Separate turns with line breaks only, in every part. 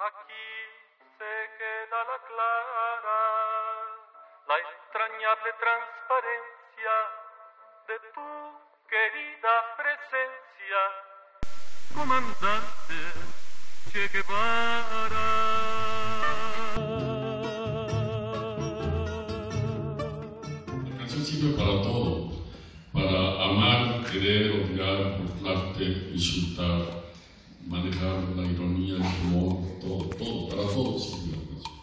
Aquí se queda la clara, la entrañable transparencia de tu querida presencia, comandante Che
La canción sirve para todo, para amar, querer, odiar, burlarte, insultar, manejar la ironía, el humor, todo, todo, para todo sirve la canción.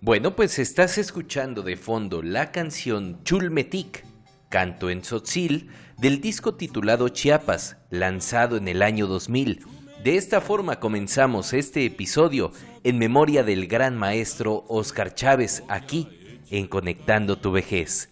Bueno, pues estás escuchando de fondo la canción Chulmetic, canto en Tzotzil, del disco titulado Chiapas, lanzado en el año 2000. De esta forma comenzamos este episodio en memoria del gran maestro Oscar Chávez, aquí en Conectando tu Vejez.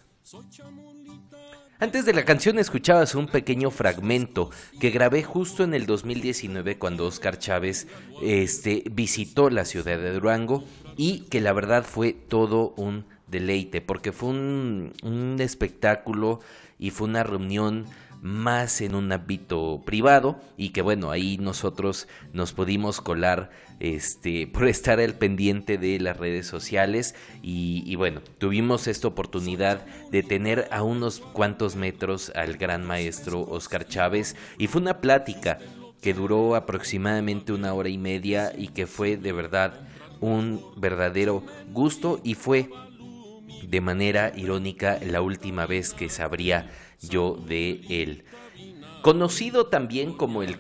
Antes de la canción escuchabas un pequeño fragmento que grabé justo en el 2019 cuando Oscar Chávez este, visitó la ciudad de Durango y que la verdad fue todo un deleite porque fue un, un espectáculo y fue una reunión más en un ámbito privado y que bueno, ahí nosotros nos pudimos colar este, por estar al pendiente de las redes sociales y, bueno, tuvimos esta oportunidad de tener a unos cuantos metros al gran maestro Oscar Chávez y fue una plática que duró aproximadamente una hora y media y que fue de verdad un verdadero gusto y fue de manera irónica la última vez que sabría yo de él. Conocido también como el,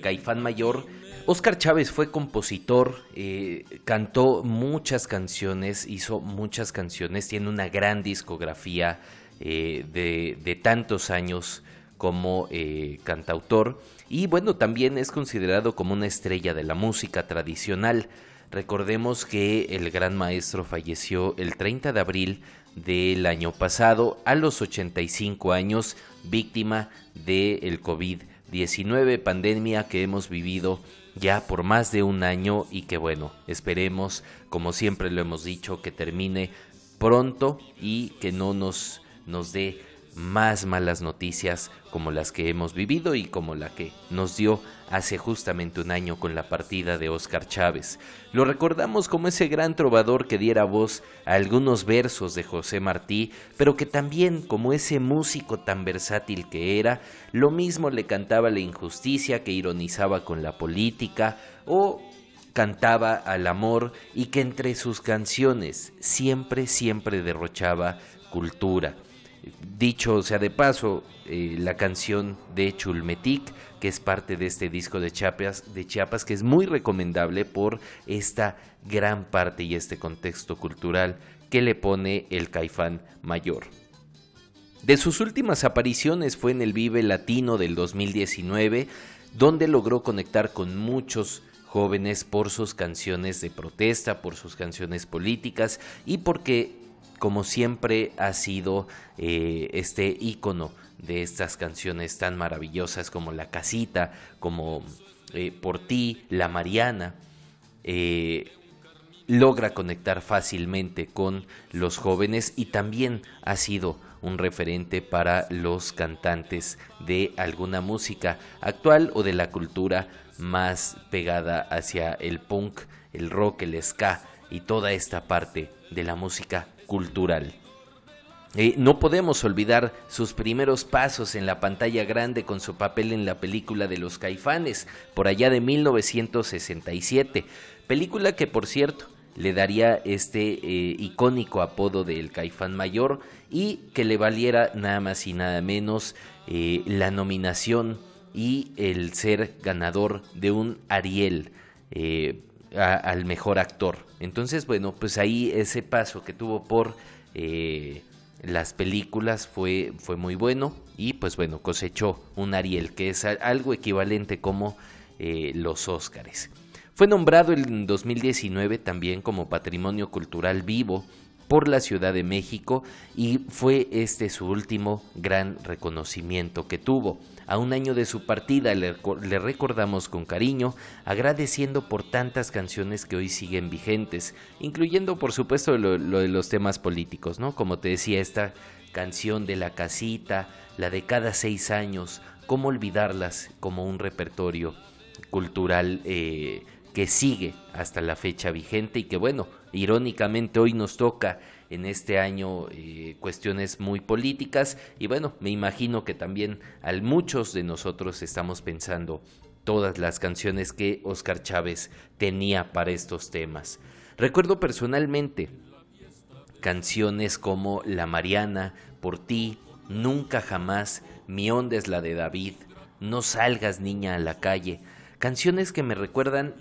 Caifán Mayor, Oscar Chávez fue compositor, eh, cantó muchas canciones, hizo muchas canciones, tiene una gran discografía eh, de, tantos años como eh, cantautor y bueno, también es considerado como una estrella de la música tradicional. Recordemos que el gran maestro falleció el 30 de abril del año pasado a los 85 años, víctima del COVID-19, pandemia que hemos vivido ya por más de un año y que bueno, esperemos, como siempre lo hemos dicho, que termine pronto y que no nos, nos dé más malas noticias como las que hemos vivido y como la que nos dio hace justamente un año con la partida de Oscar Chávez. Lo recordamos como ese gran trovador que diera voz a algunos versos de José Martí, pero que también como ese músico tan versátil que era, lo mismo le cantaba la injusticia que ironizaba con la política o cantaba al amor y que entre sus canciones siempre, siempre derrochaba cultura. Dicho sea de paso, eh, la canción de Chulmetic, que es parte de este disco de Chiapas, de Chiapas, que es muy recomendable por esta gran parte y este contexto cultural que le pone el Caifán Mayor. De sus últimas apariciones fue en el Vive Latino del 2019, donde logró conectar con muchos jóvenes por sus canciones de protesta, por sus canciones políticas y porque como siempre ha sido eh, este ícono de estas canciones tan maravillosas como La Casita, como eh, Por ti, La Mariana. Eh, logra conectar fácilmente con los jóvenes y también ha sido un referente para los cantantes de alguna música actual o de la cultura más pegada hacia el punk, el rock, el ska y toda esta parte de la música cultural. Eh, no podemos olvidar sus primeros pasos en la pantalla grande con su papel en la película de los caifanes, por allá de 1967, película que por cierto le daría este eh, icónico apodo del caifán mayor y que le valiera nada más y nada menos eh, la nominación y el ser ganador de un Ariel al mejor actor. Entonces, bueno, pues ahí ese paso que tuvo por eh, las películas fue, fue muy bueno y pues bueno, cosechó un Ariel, que es algo equivalente como eh, los Óscares. Fue nombrado en 2019 también como Patrimonio Cultural Vivo por la Ciudad de México y fue este su último gran reconocimiento que tuvo. A un año de su partida le, recordamos con cariño, agradeciendo por tantas canciones que hoy siguen vigentes, incluyendo por supuesto lo, de los temas políticos, ¿no? Como te decía, esta canción de la casita, la de cada seis años, cómo olvidarlas como un repertorio cultural eh, que sigue hasta la fecha vigente y que bueno, irónicamente hoy nos toca en este año eh, cuestiones muy políticas y bueno, me imagino que también a muchos de nosotros estamos pensando todas las canciones que Oscar Chávez tenía para estos temas. Recuerdo personalmente canciones como La Mariana, Por ti, Nunca jamás, Mi onda es la de David, No salgas niña a la calle, canciones que me recuerdan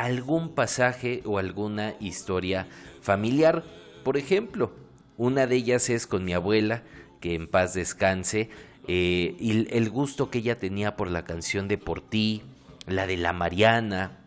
algún pasaje o alguna historia familiar. Por ejemplo, una de ellas es con mi abuela, que en paz descanse, eh, y el gusto que ella tenía por la canción de Por ti, la de La Mariana,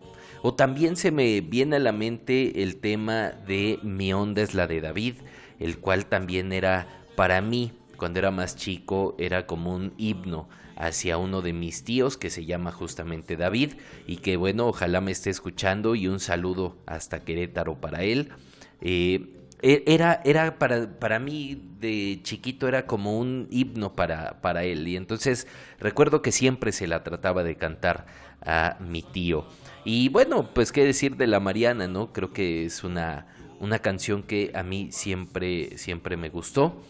o también se me viene a la mente el tema de Mi onda es la de David, el cual también era para mí, cuando era más chico, era como un himno hacia uno de mis tíos que se llama justamente David y que bueno, ojalá me esté escuchando y un saludo hasta Querétaro para él. Eh, e, era, era para, para mí de chiquito era como un himno para, para él y entonces recuerdo que siempre se la trataba de cantar a mi tío. Y bueno, pues qué decir de la Mariana, ¿no? Creo que es una, una canción que a mí siempre, siempre me gustó.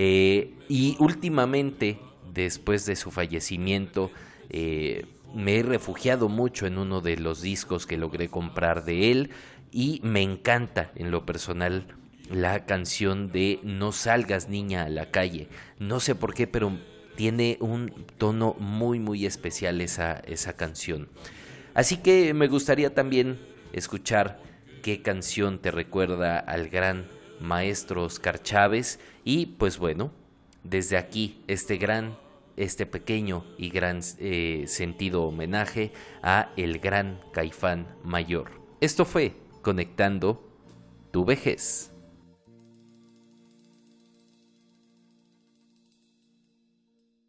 Eh, y últimamente después de su fallecimiento, eh, me he refugiado mucho en uno de los discos que logré comprar de él y me encanta en lo personal la canción de No salgas niña a la calle. No sé por qué, pero tiene un tono muy muy especial esa, esa canción. Así que me gustaría también escuchar qué canción te recuerda al gran maestro Oscar Chávez y pues bueno, desde aquí este gran, este pequeño y gran eh, sentido homenaje a el gran Caifán Mayor. Esto fue Conectando tu vejez.